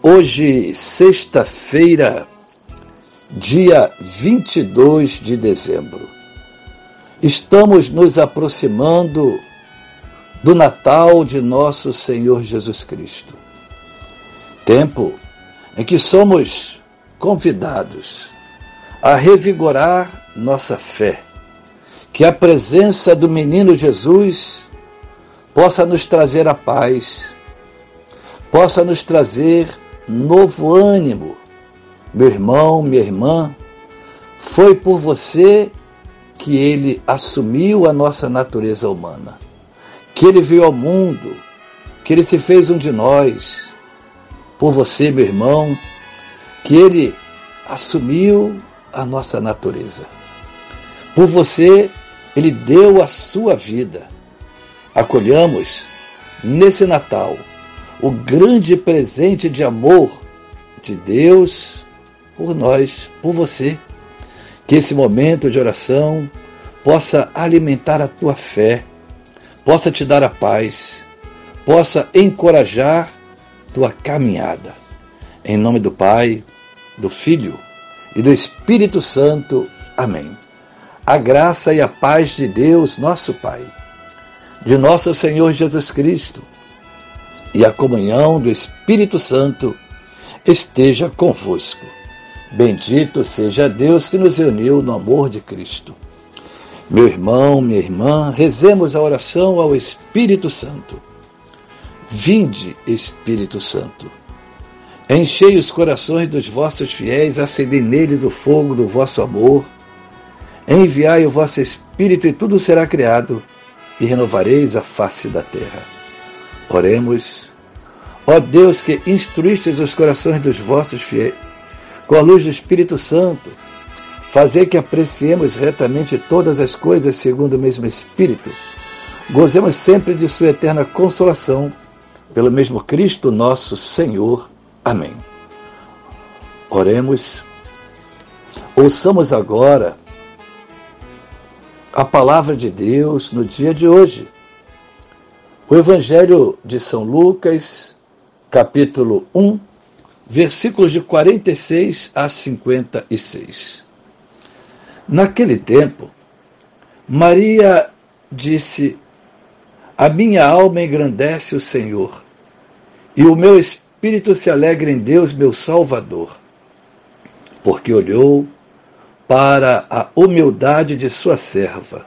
Hoje, sexta-feira, dia 22 de dezembro. Estamos nos aproximando do Natal de nosso Senhor Jesus Cristo. Tempo em que somos convidados a revigorar nossa fé, que a presença do menino Jesus possa nos trazer a paz, possa nos trazer novo ânimo. Meu irmão, minha irmã, foi por você que ele assumiu a nossa natureza humana, que ele veio ao mundo, que ele se fez um de nós. Por você, meu irmão, que ele assumiu a nossa natureza. Por você, ele deu a sua vida. Acolhamos nesse Natal o grande presente de amor de Deus por nós, por você. Que esse momento de oração possa alimentar a tua fé, possa te dar a paz, possa encorajar tua caminhada. Em nome do Pai, do Filho e do Espírito Santo. Amém. A graça e a paz de Deus, nosso Pai, de nosso Senhor Jesus Cristo e a comunhão do Espírito Santo esteja convosco. Bendito seja Deus que nos uniu no amor de Cristo. Meu irmão, minha irmã, rezemos a oração ao Espírito Santo. Vinde, Espírito Santo. Enchei os corações dos vossos fiéis, acendei neles o fogo do vosso amor. Enviai o vosso Espírito e tudo será criado, e renovareis a face da terra. Oremos. Ó Deus que instruístes os corações dos vossos fiéis, com a luz do Espírito Santo, fazer que apreciemos retamente todas as coisas segundo o mesmo Espírito, gozemos sempre de Sua eterna consolação, pelo mesmo Cristo nosso Senhor. Amém. Oremos. Ouçamos agora a palavra de Deus no dia de hoje. O Evangelho de São Lucas, capítulo 1, versículos de 46 a 56. Naquele tempo, Maria disse: A minha alma engrandece o Senhor, e o meu espírito se alegra em Deus, meu Salvador, porque olhou para a humildade de sua serva.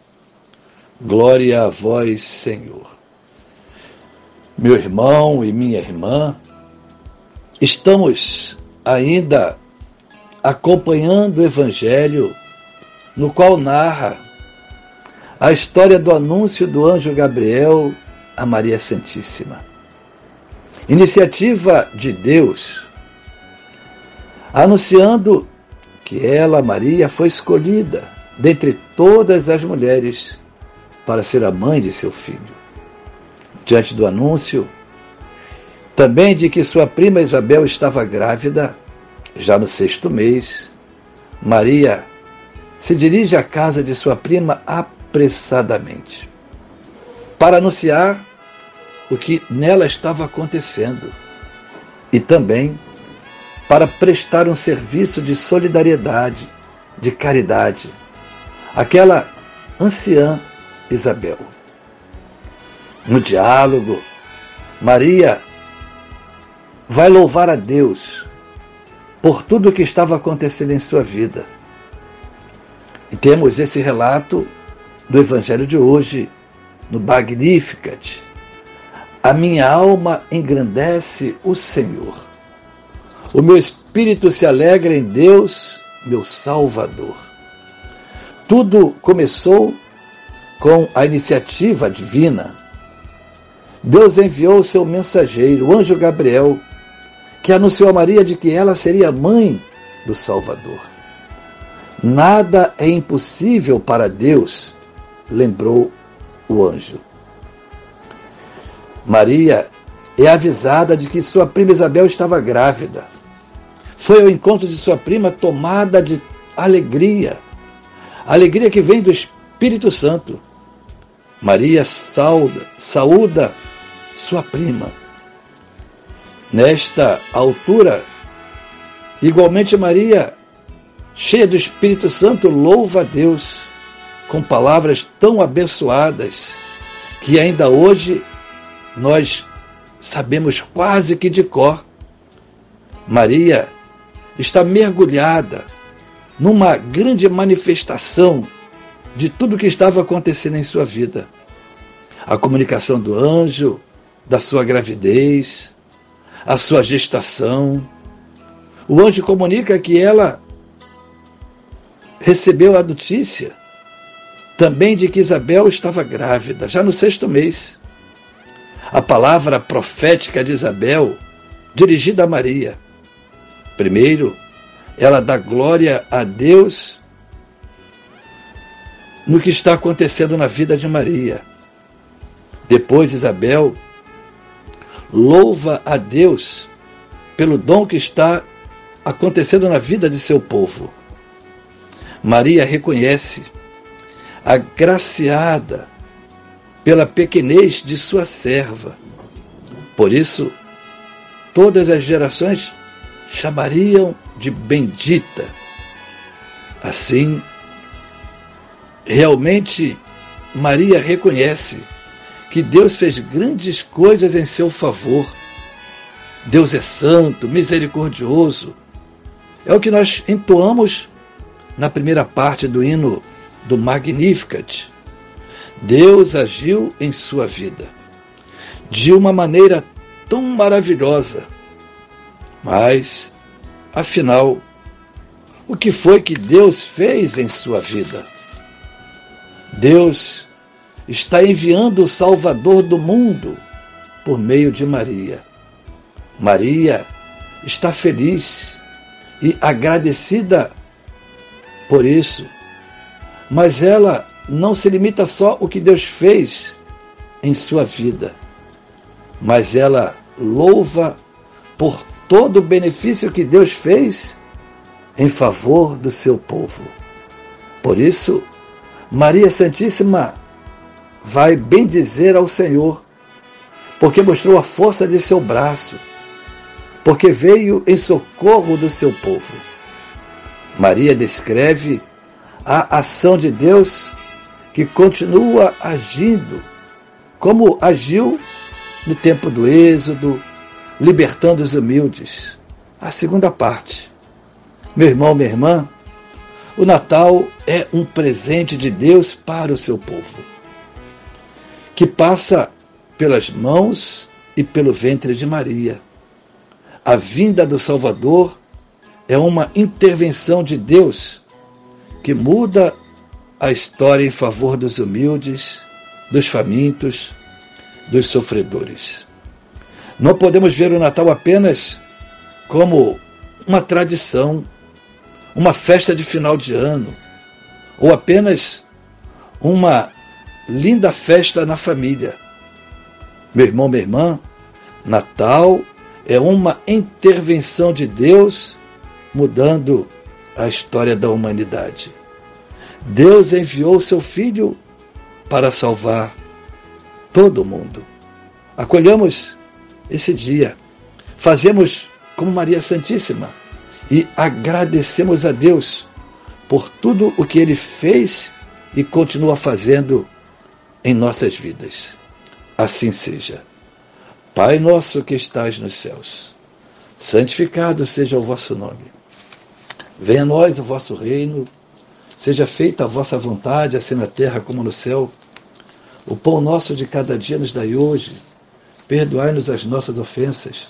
Glória a vós, Senhor. Meu irmão e minha irmã, Estamos ainda acompanhando o Evangelho, no qual narra a história do anúncio do anjo Gabriel a Maria Santíssima. Iniciativa de Deus, anunciando que ela, Maria, foi escolhida dentre todas as mulheres para ser a mãe de seu filho. Diante do anúncio, também de que sua prima Isabel estava grávida, já no sexto mês, Maria se dirige à casa de sua prima apressadamente para anunciar o que nela estava acontecendo e também para prestar um serviço de solidariedade, de caridade àquela anciã Isabel. No diálogo, Maria vai louvar a Deus por tudo o que estava acontecendo em sua vida. E temos esse relato do Evangelho de hoje, no Magnificat. A minha alma engrandece o Senhor. O meu espírito se alegra em Deus, meu Salvador. Tudo começou com a iniciativa divina. Deus enviou o seu mensageiro, o anjo Gabriel, que anunciou a Maria de que ela seria mãe do Salvador. Nada é impossível para Deus, lembrou o anjo. Maria é avisada de que sua prima Isabel estava grávida. Foi ao encontro de sua prima tomada de alegria, alegria que vem do Espírito Santo. Maria sauda, saúda sua prima. Nesta altura, igualmente Maria, cheia do Espírito Santo, louva a Deus com palavras tão abençoadas que ainda hoje nós sabemos quase que de cor. Maria está mergulhada numa grande manifestação de tudo que estava acontecendo em sua vida. A comunicação do anjo, da sua gravidez, a sua gestação. O anjo comunica que ela recebeu a notícia também de que Isabel estava grávida, já no sexto mês. A palavra profética de Isabel, dirigida a Maria. Primeiro, ela dá glória a Deus no que está acontecendo na vida de Maria. Depois, Isabel louva a Deus pelo dom que está acontecendo na vida de seu povo. Maria reconhece, agraciada pela pequenez de sua serva. Por isso, todas as gerações chamariam de bendita. Assim, realmente Maria reconhece que Deus fez grandes coisas em seu favor. Deus é santo, misericordioso. É o que nós entoamos na primeira parte do hino do Magnificat. Deus agiu em sua vida de uma maneira tão maravilhosa. Mas, afinal, o que foi que Deus fez em sua vida? Deus está enviando o Salvador do mundo por meio de Maria. Maria está feliz e agradecida por isso. Mas ela não se limita só ao que Deus fez em sua vida, mas ela louva por todo o benefício que Deus fez em favor do seu povo. Por isso, Maria Santíssima vai bendizer ao Senhor, porque mostrou a força de seu braço, porque veio em socorro do seu povo. Maria descreve a ação de Deus que continua agindo, como agiu no tempo do Êxodo, libertando os humildes. A segunda parte. Meu irmão, minha irmã, o Natal é um presente de Deus para o seu povo que passa pelas mãos e pelo ventre de Maria. A vinda do Salvador é uma intervenção de Deus que muda a história em favor dos humildes, dos famintos, dos sofredores. Não podemos ver o Natal apenas como uma tradição, uma festa de final de ano, ou apenas uma linda festa na família. Meu irmão, minha irmã, Natal é uma intervenção de Deus mudando a história da humanidade. Deus enviou seu Filho para salvar todo mundo. Acolhamos esse dia, fazemos como Maria Santíssima e agradecemos a Deus por tudo o que Ele fez e continua fazendo em nossas vidas. Assim seja. Pai nosso que estás nos céus, santificado seja o vosso nome. Venha a nós o vosso reino, seja feita a vossa vontade, assim na terra como no céu. O pão nosso de cada dia nos dai hoje. Perdoai-nos as nossas ofensas,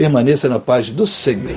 Permaneça na paz do Senhor.